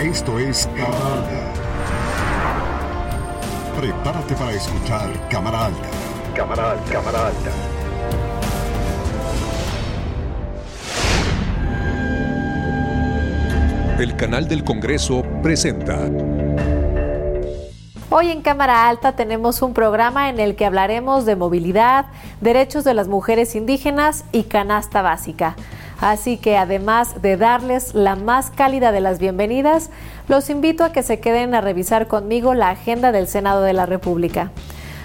Esto es Cámara Alta. Prepárate para escuchar Cámara Alta. Cámara Alta. Cámara Alta. El canal del Congreso presenta. Hoy en Cámara Alta tenemos un programa en el que hablaremos de movilidad, derechos de las mujeres indígenas y canasta básica. Así que además de darles la más cálida de las bienvenidas, los invito a que se queden a revisar conmigo la agenda del Senado de la República.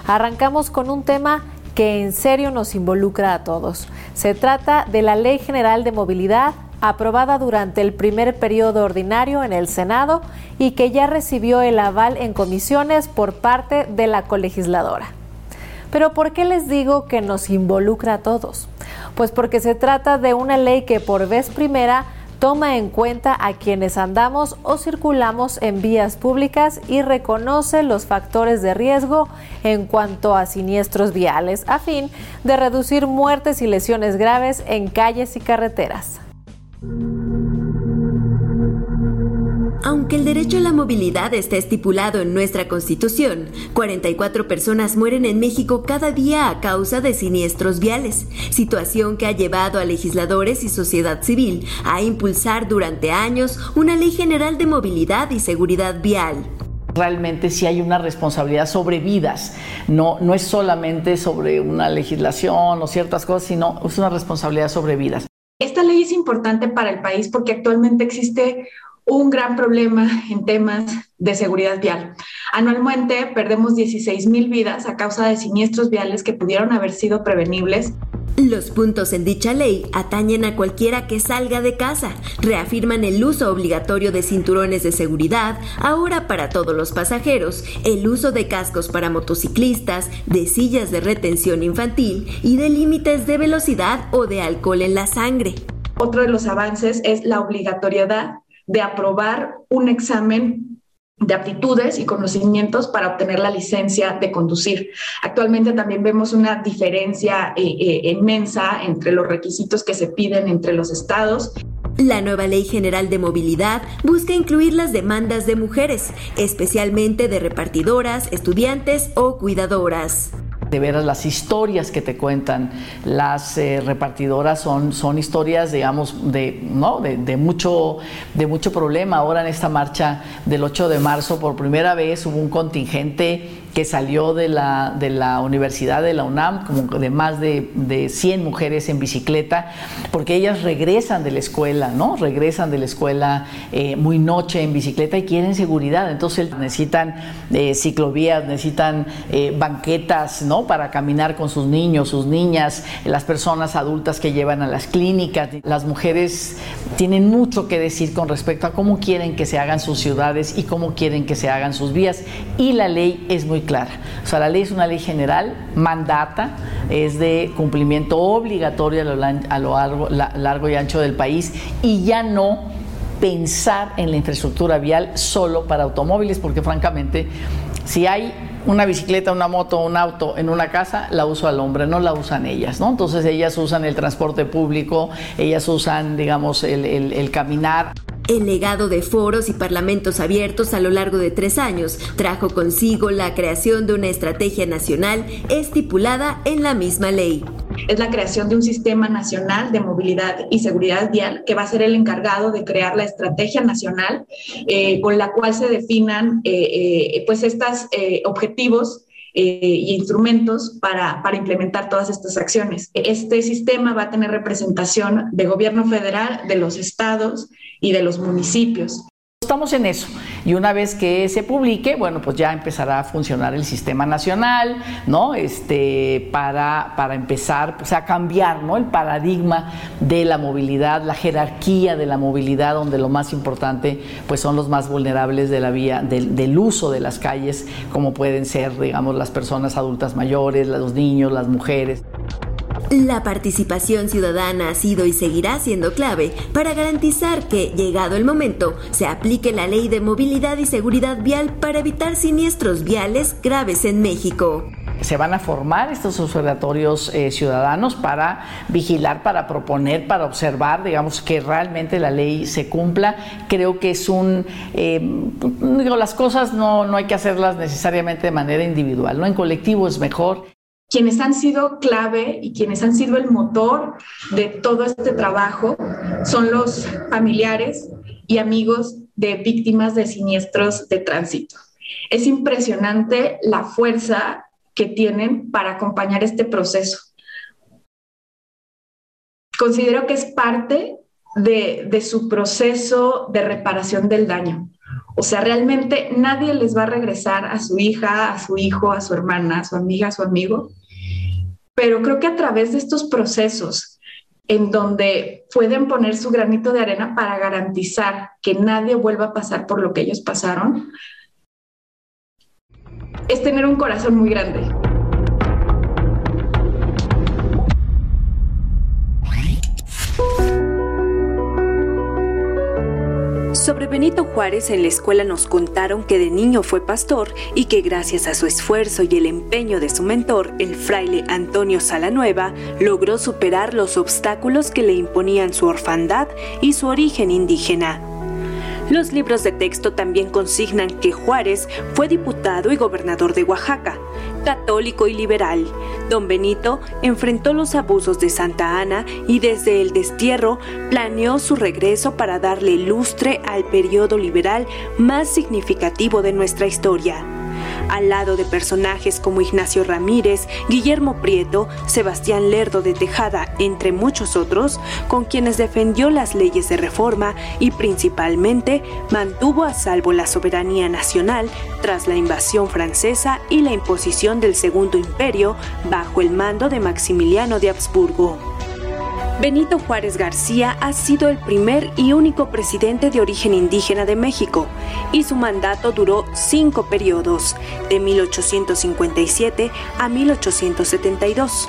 Arrancamos con un tema que en serio nos involucra a todos. Se trata de la Ley General de Movilidad aprobada durante el primer periodo ordinario en el Senado y que ya recibió el aval en comisiones por parte de la colegisladora. Pero ¿por qué les digo que nos involucra a todos? Pues porque se trata de una ley que por vez primera toma en cuenta a quienes andamos o circulamos en vías públicas y reconoce los factores de riesgo en cuanto a siniestros viales, a fin de reducir muertes y lesiones graves en calles y carreteras. Aunque el derecho a la movilidad está estipulado en nuestra Constitución, 44 personas mueren en México cada día a causa de siniestros viales, situación que ha llevado a legisladores y sociedad civil a impulsar durante años una ley general de movilidad y seguridad vial. Realmente sí hay una responsabilidad sobre vidas, no, no es solamente sobre una legislación o ciertas cosas, sino es una responsabilidad sobre vidas. Esta ley es importante para el país porque actualmente existe un gran problema en temas de seguridad vial. Anualmente perdemos 16 mil vidas a causa de siniestros viales que pudieron haber sido prevenibles. Los puntos en dicha ley atañen a cualquiera que salga de casa, reafirman el uso obligatorio de cinturones de seguridad, ahora para todos los pasajeros, el uso de cascos para motociclistas, de sillas de retención infantil y de límites de velocidad o de alcohol en la sangre. Otro de los avances es la obligatoriedad de aprobar un examen de aptitudes y conocimientos para obtener la licencia de conducir. Actualmente también vemos una diferencia eh, eh, inmensa entre los requisitos que se piden entre los estados. La nueva Ley General de Movilidad busca incluir las demandas de mujeres, especialmente de repartidoras, estudiantes o cuidadoras de veras las historias que te cuentan las eh, repartidoras son, son historias, digamos, de, ¿no? De, mucho, de mucho problema. Ahora en esta marcha del 8 de marzo, por primera vez hubo un contingente que salió de la, de la Universidad de la UNAM, como de más de, de 100 mujeres en bicicleta, porque ellas regresan de la escuela, ¿no? Regresan de la escuela eh, muy noche en bicicleta y quieren seguridad. Entonces necesitan eh, ciclovías, necesitan eh, banquetas, ¿no? Para caminar con sus niños, sus niñas, las personas adultas que llevan a las clínicas. Las mujeres tienen mucho que decir con respecto a cómo quieren que se hagan sus ciudades y cómo quieren que se hagan sus vías. Y la ley es muy clara. O sea, la ley es una ley general, mandata, es de cumplimiento obligatorio a lo, largo, largo y ancho del país y ya no pensar en la infraestructura vial solo para automóviles, porque francamente, si hay una bicicleta, una moto, un auto en una casa, la usa el hombre, no la usan ellas, ¿no? Entonces ellas usan el transporte público, ellas usan, digamos, el caminar. El legado de foros y parlamentos abiertos a lo largo de tres años trajo consigo la creación de una estrategia nacional estipulada en la misma ley. es la creación de un sistema nacional de movilidad y seguridad vial que va a ser el encargado de crear la estrategia nacional eh, con la cual se definan eh, pues estos objetivos y instrumentos para, para, implementar todas estas acciones. Este sistema va a tener representación de gobierno federal, de los estados y de los municipios. Estamos en eso. Y una vez que se publique, bueno, pues ya empezará a funcionar el sistema nacional, ¿no? Este, para, para empezar pues, a cambiar, ¿no? El paradigma de la movilidad, la jerarquía de la movilidad, donde lo más importante, pues son los más vulnerables de la vía, del, del uso de las calles, como pueden ser, digamos, las personas adultas mayores, los niños, las mujeres. La participación ciudadana ha sido y seguirá siendo clave para garantizar que, llegado el momento, se aplique la ley de movilidad y seguridad vial para evitar siniestros viales graves en México se van a formar estos observatorios eh, ciudadanos para vigilar, para proponer, para observar, digamos, que realmente la ley se cumpla. Creo que es un, eh, las cosas no, no hay que hacerlas necesariamente de manera individual, ¿no? En colectivo es mejor quienes han sido clave y quienes han sido el motor de todo este trabajo son los familiares y amigos de víctimas de siniestros de tránsito. Es impresionante la fuerza que tienen para acompañar este proceso. Considero que es parte de, su proceso de reparación del daño. O sea, realmente nadie les va a regresar a su hija, a su hijo, a su hermana, a su amiga, a su amigo, pero creo que a través de estos procesos en donde pueden poner su granito de arena para garantizar que nadie vuelva a pasar por lo que ellos pasaron, es tener un corazón muy grande. Sobre Benito Juárez en la escuela nos contaron que de niño fue pastor y que gracias a su esfuerzo y el empeño de su mentor, el fraile Antonio Salanueva, logró superar los obstáculos que le imponían su orfandad y su origen indígena. Los libros de texto también consignan que Juárez fue diputado y gobernador de Oaxaca, católico y liberal. Don Benito enfrentó los abusos de Santa Ana y desde el destierro planeó su regreso para darle lustre al periodo liberal más significativo de nuestra historia al lado de personajes como Ignacio Ramírez, Guillermo Prieto, Sebastián Lerdo de Tejada, entre muchos otros, con quienes defendió las leyes de reforma y principalmente mantuvo a salvo la soberanía nacional tras la invasión francesa y la imposición del Segundo Imperio bajo el mando de Maximiliano de Habsburgo. Benito Juárez García ha sido el primer y único presidente de origen indígena de México y su mandato duró cinco periodos, de 1857 a 1872.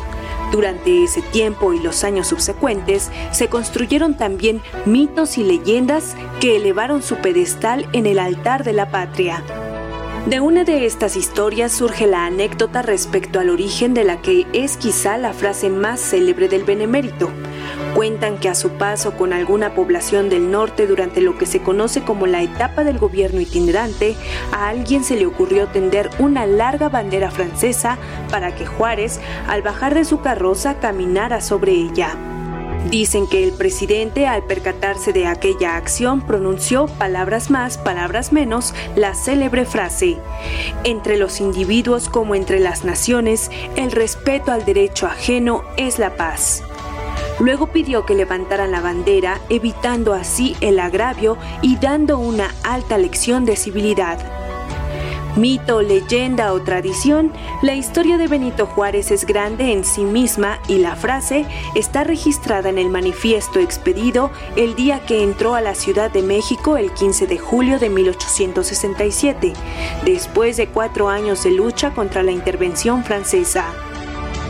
Durante ese tiempo y los años subsecuentes se construyeron también mitos y leyendas que elevaron su pedestal en el altar de la patria. De una de estas historias surge la anécdota respecto al origen de la que es quizá la frase más célebre del benemérito. Cuentan que a su paso con alguna población del norte durante lo que se conoce como la etapa del gobierno itinerante, a alguien se le ocurrió tender una larga bandera francesa para que Juárez, al bajar de su carroza, caminara sobre ella. Dicen que el presidente, al percatarse de aquella acción, pronunció palabras más, palabras menos, la célebre frase, entre los individuos como entre las naciones, el respeto al derecho ajeno es la paz. Luego pidió que levantaran la bandera, evitando así el agravio y dando una alta lección de civilidad. Mito, leyenda o tradición, la historia de Benito Juárez es grande en sí misma y la frase está registrada en el manifiesto expedido el día que entró a la Ciudad de México el 15 de julio de 1867, después de cuatro años de lucha contra la intervención francesa.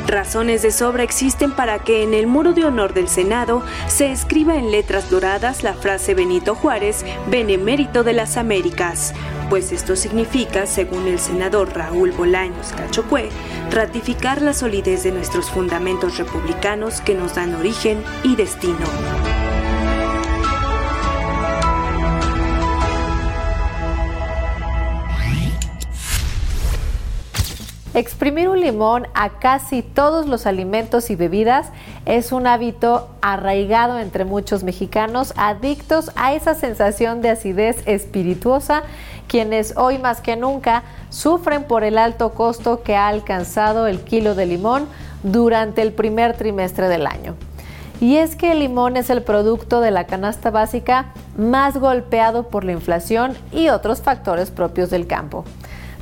Razones de sobra existen para que en el muro de honor del Senado se escriba en letras doradas la frase Benito Juárez, Benemérito de las Américas, pues esto significa, según el senador Raúl Bolaños Cachocue, ratificar la solidez de nuestros fundamentos republicanos que nos dan origen y destino. Exprimir un limón a casi todos los alimentos y bebidas es un hábito arraigado entre muchos mexicanos adictos a esa sensación de acidez espirituosa, quienes hoy más que nunca sufren por el alto costo que ha alcanzado el kilo de limón durante el primer trimestre del año. Y es que el limón es el producto de la canasta básica más golpeado por la inflación y otros factores propios del campo.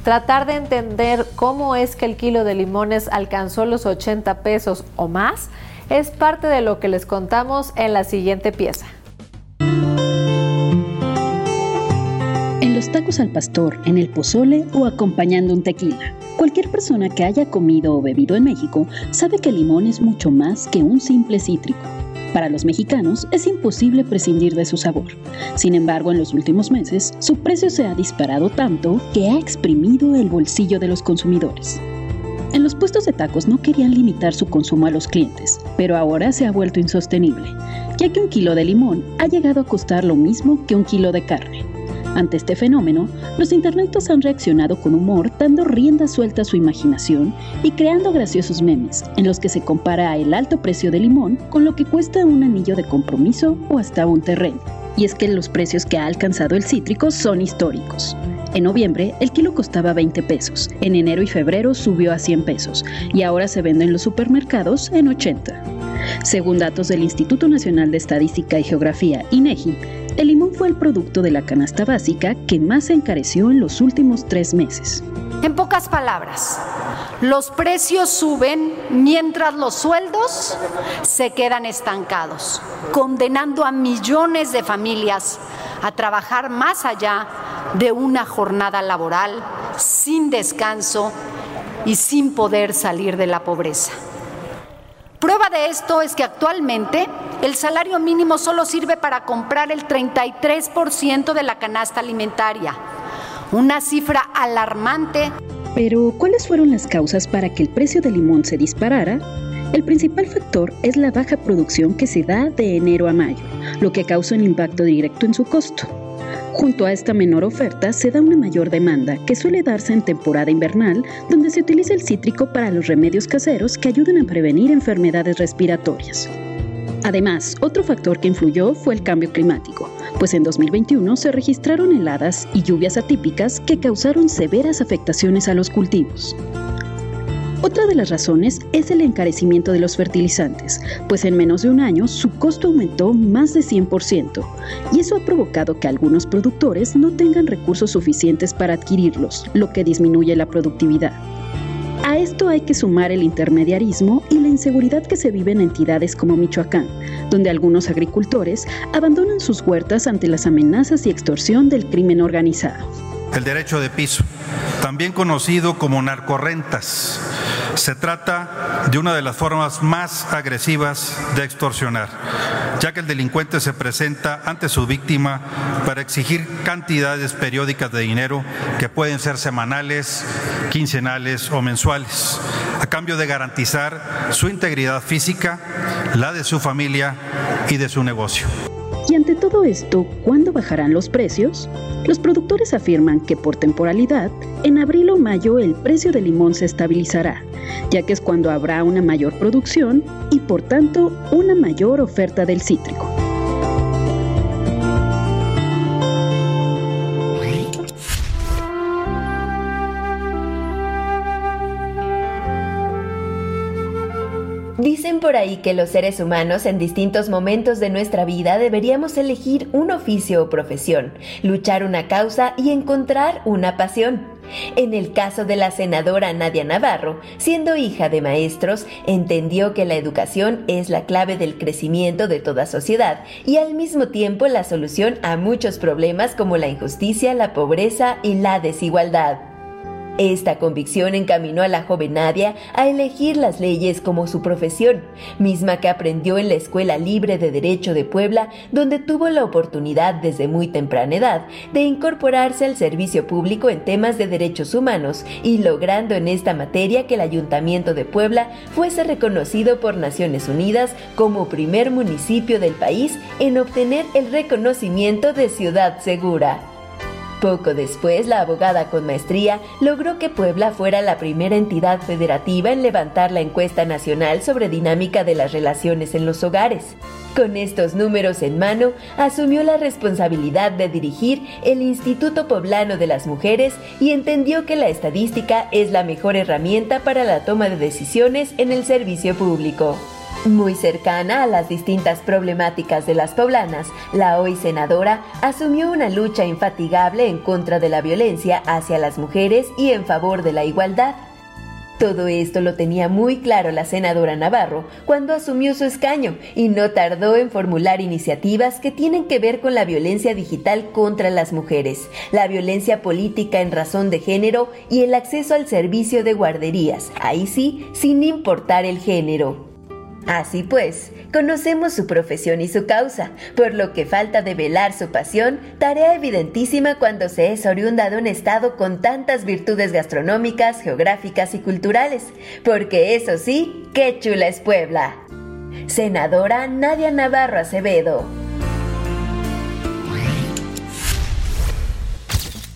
Tratar de entender cómo es que el kilo de limones alcanzó los 80 pesos o más es parte de lo que les contamos en la siguiente pieza. En los tacos al pastor, en el pozole o acompañando un tequila. Cualquier persona que haya comido o bebido en México sabe que el limón es mucho más que un simple cítrico. Para los mexicanos es imposible prescindir de su sabor. Sin embargo, en los últimos meses, su precio se ha disparado tanto que ha exprimido el bolsillo de los consumidores. En los puestos de tacos no querían limitar su consumo a los clientes, pero ahora se ha vuelto insostenible, ya que un kilo de limón ha llegado a costar lo mismo que un kilo de carne. Ante este fenómeno, los internautas han reaccionado con humor, dando rienda suelta a su imaginación y creando graciosos memes, en los que se compara el alto precio del limón con lo que cuesta un anillo de compromiso o hasta un terreno. Y es que los precios que ha alcanzado el cítrico son históricos. En noviembre, el kilo costaba 20 pesos, en enero y febrero subió a 100 pesos y ahora se vende en los supermercados en 80. Según datos del Instituto Nacional de Estadística y Geografía, INEGI, el limón fue el producto de la canasta básica que más se encareció en los últimos tres meses. En pocas palabras, los precios suben mientras los sueldos se quedan estancados, condenando a millones de familias a trabajar más allá de una jornada laboral sin descanso y sin poder salir de la pobreza. Prueba de esto es que actualmente el salario mínimo solo sirve para comprar el 33% de la canasta alimentaria, una cifra alarmante. Pero, ¿cuáles fueron las causas para que el precio del limón se disparara? El principal factor es la baja producción que se da de enero a mayo, lo que causa un impacto directo en su costo. Junto a esta menor oferta se da una mayor demanda que suele darse en temporada invernal, donde se utiliza el cítrico para los remedios caseros que ayudan a prevenir enfermedades respiratorias. Además, otro factor que influyó fue el cambio climático, pues en 2021 se registraron heladas y lluvias atípicas que causaron severas afectaciones a los cultivos. Otra de las razones es el encarecimiento de los fertilizantes, pues en menos de un año su costo aumentó más de 100%, y eso ha provocado que algunos productores no tengan recursos suficientes para adquirirlos, lo que disminuye la productividad. A esto hay que sumar el intermediarismo y la inseguridad que se vive en entidades como Michoacán, donde algunos agricultores abandonan sus huertas ante las amenazas y extorsión del crimen organizado. El derecho de piso, también conocido como narcorrentas se trata de una de las formas más agresivas de extorsionar, ya que el delincuente se presenta ante su víctima para exigir cantidades periódicas de dinero que pueden ser semanales, quincenales o mensuales, a cambio de garantizar su integridad física, la de su familia y de su negocio. Y ante todo esto, ¿cuándo bajarán los precios? Los productores afirman que por temporalidad, en abril o mayo el precio del limón se estabilizará, ya que es cuando habrá una mayor producción y por tanto una mayor oferta del cítrico. Dicen por ahí que los seres humanos en distintos momentos de nuestra vida deberíamos elegir un oficio o profesión, luchar una causa y encontrar una pasión. En el caso de la senadora Nadia Navarro, siendo hija de maestros, entendió que la educación es la clave del crecimiento de toda sociedad y al mismo tiempo la solución a muchos problemas como la injusticia, la pobreza y la desigualdad. Esta convicción encaminó a la joven Nadia a elegir las leyes como su profesión, misma que aprendió en la Escuela Libre de Derecho de Puebla, donde tuvo la oportunidad desde muy temprana edad de incorporarse al servicio público en temas de derechos humanos y logrando en esta materia que el Ayuntamiento de Puebla fuese reconocido por Naciones Unidas como primer municipio del país en obtener el reconocimiento de ciudad segura. Poco después, la abogada con maestría logró que Puebla fuera la primera entidad federativa en levantar la encuesta nacional sobre dinámica de las relaciones en los hogares. Con estos números en mano, asumió la responsabilidad de dirigir el Instituto Poblano de las Mujeres y entendió que la estadística es la mejor herramienta para la toma de decisiones en el servicio público. Muy cercana a las distintas problemáticas de las poblanas, la hoy senadora asumió una lucha infatigable en contra de la violencia hacia las mujeres y en favor de la igualdad. Todo esto lo tenía muy claro la senadora Navarro cuando asumió su escaño y no tardó en formular iniciativas que tienen que ver con la violencia digital contra las mujeres, la violencia política en razón de género y el acceso al servicio de guarderías, ahí sí, sin importar el género. Así pues, conocemos su profesión y su causa, por lo que falta develar su pasión, tarea evidentísima cuando se es oriunda de un estado con tantas virtudes gastronómicas, geográficas y culturales, porque eso sí, qué chula es Puebla. Senadora Nadia Navarro Acevedo.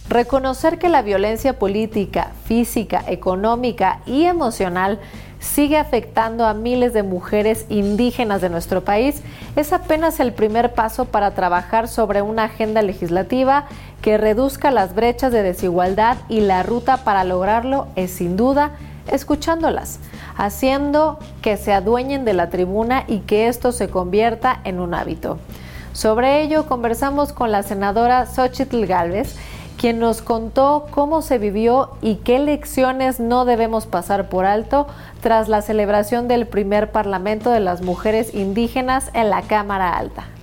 Reconocer que la violencia política, física, económica y emocional sigue afectando a miles de mujeres indígenas de nuestro país, es apenas el primer paso para trabajar sobre una agenda legislativa que reduzca las brechas de desigualdad y la ruta para lograrlo es sin duda escuchándolas, haciendo que se adueñen de la tribuna y que esto se convierta en un hábito. Sobre ello conversamos con la senadora Xochitl Galvez, quien nos contó cómo se vivió y qué lecciones no debemos pasar por alto tras la celebración del primer Parlamento de las Mujeres Indígenas en la Cámara Alta.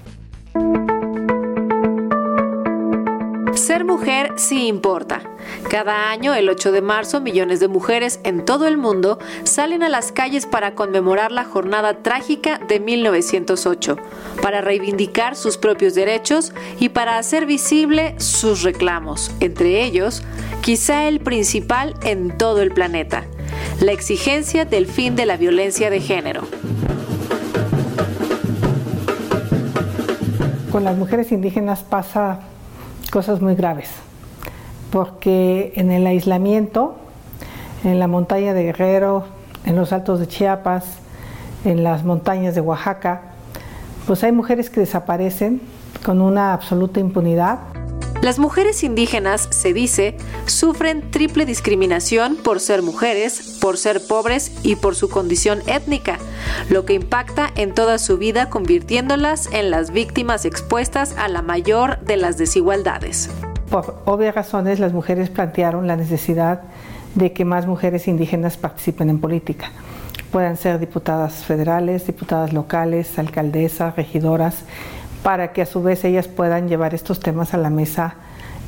Ser mujer sí importa. Cada año, el 8 de marzo, millones de mujeres en todo el mundo salen a las calles para conmemorar la jornada trágica de 1908, para reivindicar sus propios derechos y para hacer visible sus reclamos, entre ellos, quizá el principal en todo el planeta, la exigencia del fin de la violencia de género. Con las mujeres indígenas pasa cosas muy graves, porque en el aislamiento, en la montaña de Guerrero, en los altos de Chiapas, en las montañas de Oaxaca, pues hay mujeres que desaparecen con una absoluta impunidad las mujeres indígenas, se dice, sufren triple discriminación por ser mujeres, por ser pobres y por su condición étnica, lo que impacta en toda su vida convirtiéndolas en las víctimas expuestas a la mayor de las desigualdades. Por obvias razones, las mujeres plantearon la necesidad de que más mujeres indígenas participen en política. Puedan ser diputadas federales, diputadas locales, alcaldesas, regidoras, para que a su vez ellas puedan llevar estos temas a la mesa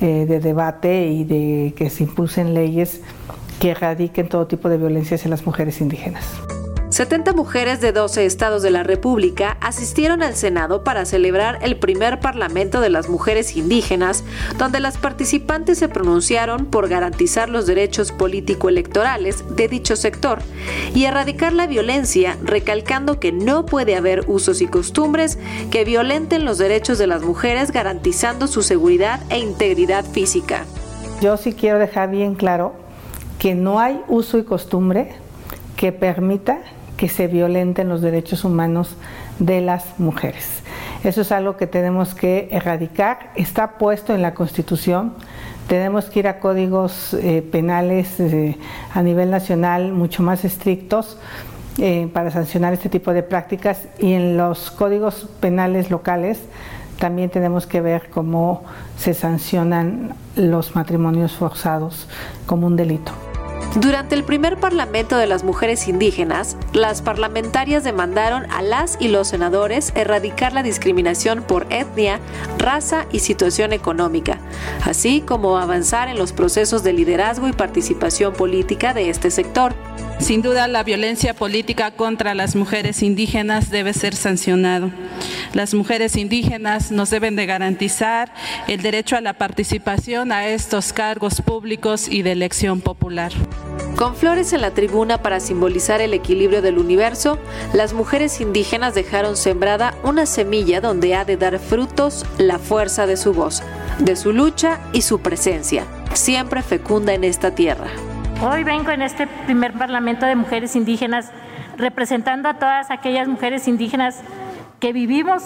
eh, de debate y de que se impulsen leyes que erradiquen todo tipo de violencia hacia las mujeres indígenas. 70 mujeres de 12 estados de la República asistieron al Senado para celebrar el primer Parlamento de las Mujeres Indígenas, donde las participantes se pronunciaron por garantizar los derechos político-electorales de dicho sector y erradicar la violencia, recalcando que no puede haber usos y costumbres que violenten los derechos de las mujeres, garantizando su seguridad e integridad física. Yo sí quiero dejar bien claro que no hay uso y costumbre que permita que se violenten los derechos humanos de las mujeres. Eso es algo que tenemos que erradicar, está puesto en la Constitución, tenemos que ir a códigos eh, penales eh, a nivel nacional mucho más estrictos eh, para sancionar este tipo de prácticas y en los códigos penales locales también tenemos que ver cómo se sancionan los matrimonios forzados como un delito. Durante el primer Parlamento de las Mujeres Indígenas, las parlamentarias demandaron a las y los senadores erradicar la discriminación por etnia, raza y situación económica, así como avanzar en los procesos de liderazgo y participación política de este sector. Sin duda, la violencia política contra las mujeres indígenas debe ser sancionado. Las mujeres indígenas nos deben de garantizar el derecho a la participación a estos cargos públicos y de elección popular. Con flores en la tribuna para simbolizar el equilibrio del universo, las mujeres indígenas dejaron sembrada una semilla donde ha de dar frutos la fuerza de su voz, de su lucha y su presencia, siempre fecunda en esta tierra. Hoy vengo en este primer Parlamento de Mujeres Indígenas representando a todas aquellas mujeres indígenas que vivimos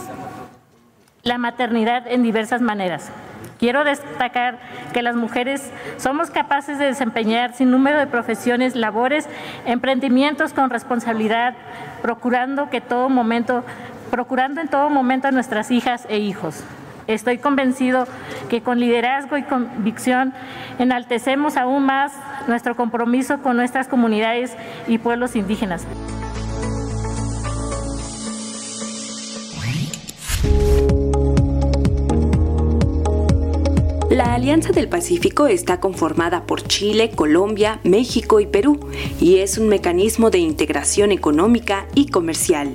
la maternidad en diversas maneras. Quiero destacar que las mujeres somos capaces de desempeñar sin número de profesiones, labores, emprendimientos con responsabilidad, procurando que todo momento, procurando en todo momento a nuestras hijas e hijos. Estoy convencido que con liderazgo y convicción enaltecemos aún más nuestro compromiso con nuestras comunidades y pueblos indígenas. La Alianza del Pacífico está conformada por Chile, Colombia, México y Perú y es un mecanismo de integración económica y comercial.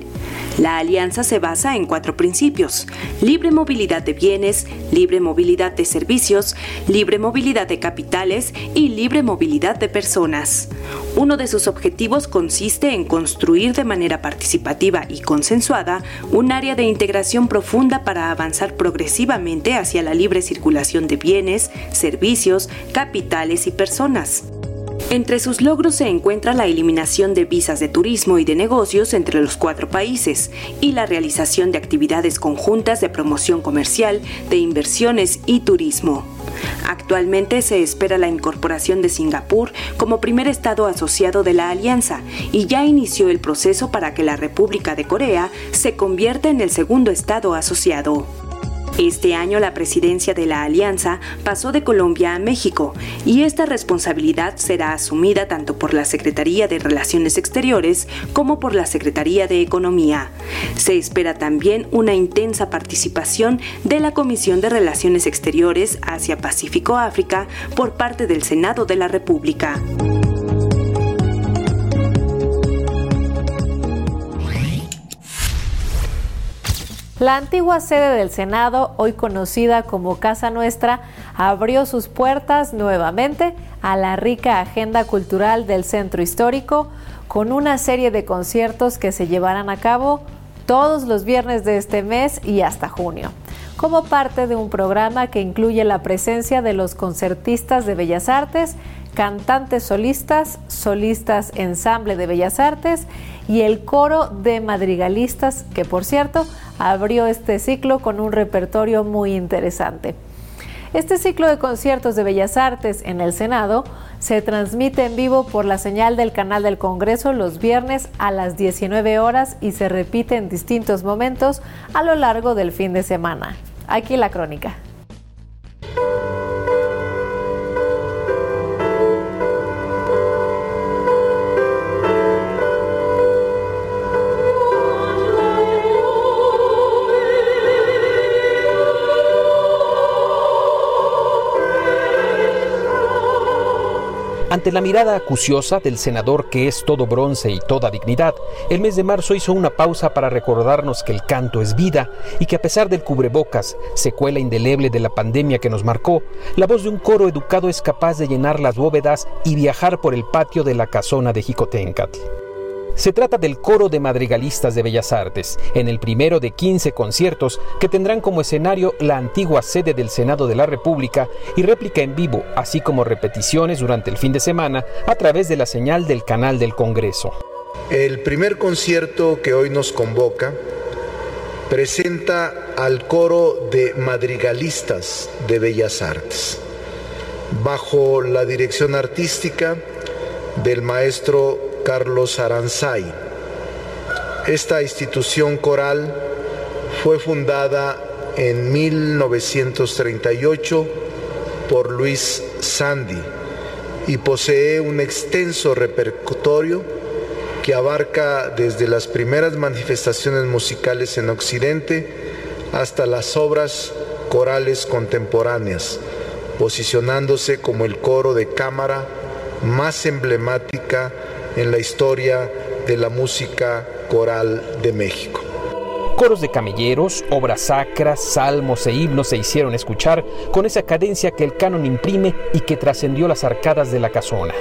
La alianza se basa en cuatro principios. Libre movilidad de bienes, libre movilidad de servicios, libre movilidad de capitales y libre movilidad de personas. Uno de sus objetivos consiste en construir de manera participativa y consensuada un área de integración profunda para avanzar progresivamente hacia la libre circulación de bienes, servicios, capitales y personas. Entre sus logros se encuentra la eliminación de visas de turismo y de negocios entre los cuatro países y la realización de actividades conjuntas de promoción comercial, de inversiones y turismo. Actualmente se espera la incorporación de Singapur como primer estado asociado de la alianza y ya inició el proceso para que la República de Corea se convierta en el segundo estado asociado. Este año la presidencia de la alianza pasó de Colombia a México y esta responsabilidad será asumida tanto por la Secretaría de Relaciones Exteriores como por la Secretaría de Economía. Se espera también una intensa participación de la Comisión de Relaciones Exteriores Asia-Pacífico-África por parte del Senado de la República. La antigua sede del Senado, hoy conocida como Casa Nuestra, abrió sus puertas nuevamente a la rica agenda cultural del centro histórico con una serie de conciertos que se llevarán a cabo todos los viernes de este mes y hasta junio, como parte de un programa que incluye la presencia de los concertistas de Bellas Artes, cantantes solistas, solistas ensamble de Bellas Artes y el coro de madrigalistas, que por cierto abrió este ciclo con un repertorio muy interesante. Este ciclo de conciertos de Bellas Artes en el Senado se transmite en vivo por la señal del canal del Congreso los viernes a las 19 horas y se repite en distintos momentos a lo largo del fin de semana. Aquí la crónica. Ante la mirada acuciosa del senador que es todo bronce y toda dignidad, el mes de marzo hizo una pausa para recordarnos que el canto es vida y que a pesar del cubrebocas, secuela indeleble de la pandemia que nos marcó, la voz de un coro educado es capaz de llenar las bóvedas y viajar por el patio de la casona de Jicotencatl. Se trata del coro de madrigalistas de Bellas Artes, en el primero de 15 conciertos que tendrán como escenario la antigua sede del Senado de la República y réplica en vivo, así como repeticiones durante el fin de semana a través de la señal del canal del Congreso. El primer concierto que hoy nos convoca presenta al coro de madrigalistas de Bellas Artes, bajo la dirección artística del maestro Carlos Aranzay. Esta institución coral fue fundada en 1938 por Luis Sandy y posee un extenso repertorio que abarca desde las primeras manifestaciones musicales en Occidente hasta las obras corales contemporáneas, posicionándose como el coro de cámara más emblemática en la historia de la música coral de México. Coros de camelleros, obras sacras, salmos e himnos se hicieron escuchar con esa cadencia que el canon imprime y que trascendió las arcadas de la casona.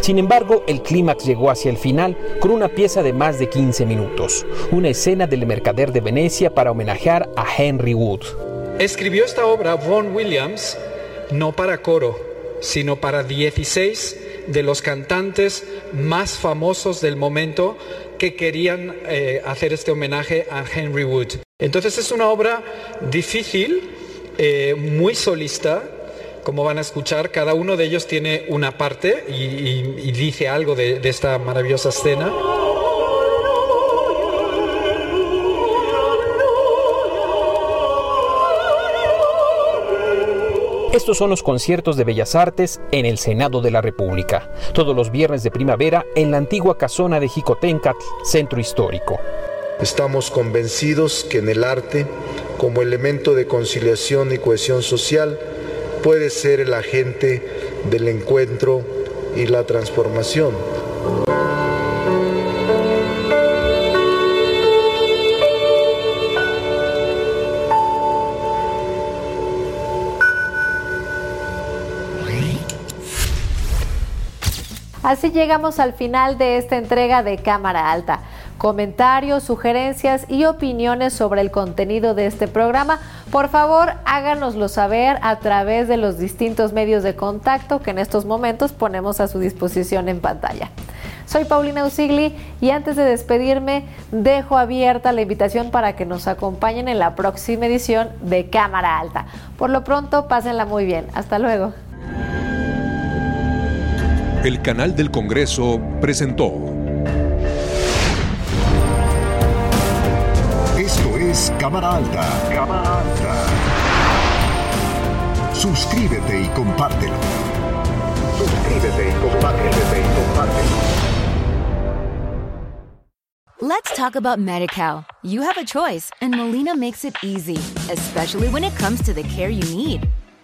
Sin embargo, el clímax llegó hacia el final con una pieza de más de 15 minutos, una escena del Mercader de Venecia para homenajear a Henry Wood. Escribió esta obra Vaughan Williams no para coro, sino para 16 de los cantantes más famosos del momento que querían eh, hacer este homenaje a Henry Wood. Entonces es una obra difícil, eh, muy solista, como van a escuchar, cada uno de ellos tiene una parte y, dice algo de esta maravillosa escena. Estos son los conciertos de Bellas Artes en el Senado de la República, todos los viernes de primavera en la antigua casona de Jicotencatl, centro histórico. Estamos convencidos que en el arte, como elemento de conciliación y cohesión social, puede ser el agente del encuentro y la transformación. Así llegamos al final de esta entrega de Cámara Alta. Comentarios, sugerencias y opiniones sobre el contenido de este programa, por favor háganoslo saber a través de los distintos medios de contacto que en estos momentos ponemos a su disposición en pantalla. Soy Paulina Usigli y antes de despedirme dejo abierta la invitación para que nos acompañen en la próxima edición de Cámara Alta. Por lo pronto, pásenla muy bien. Hasta luego el canal del Congreso presentó. Esto es Cámara Alta. Cámara Alta. Suscríbete y compártelo. Suscríbete y compártelo. Let's talk about MediCal. You have a choice, and Molina makes it easy, especially when it comes to the care you need.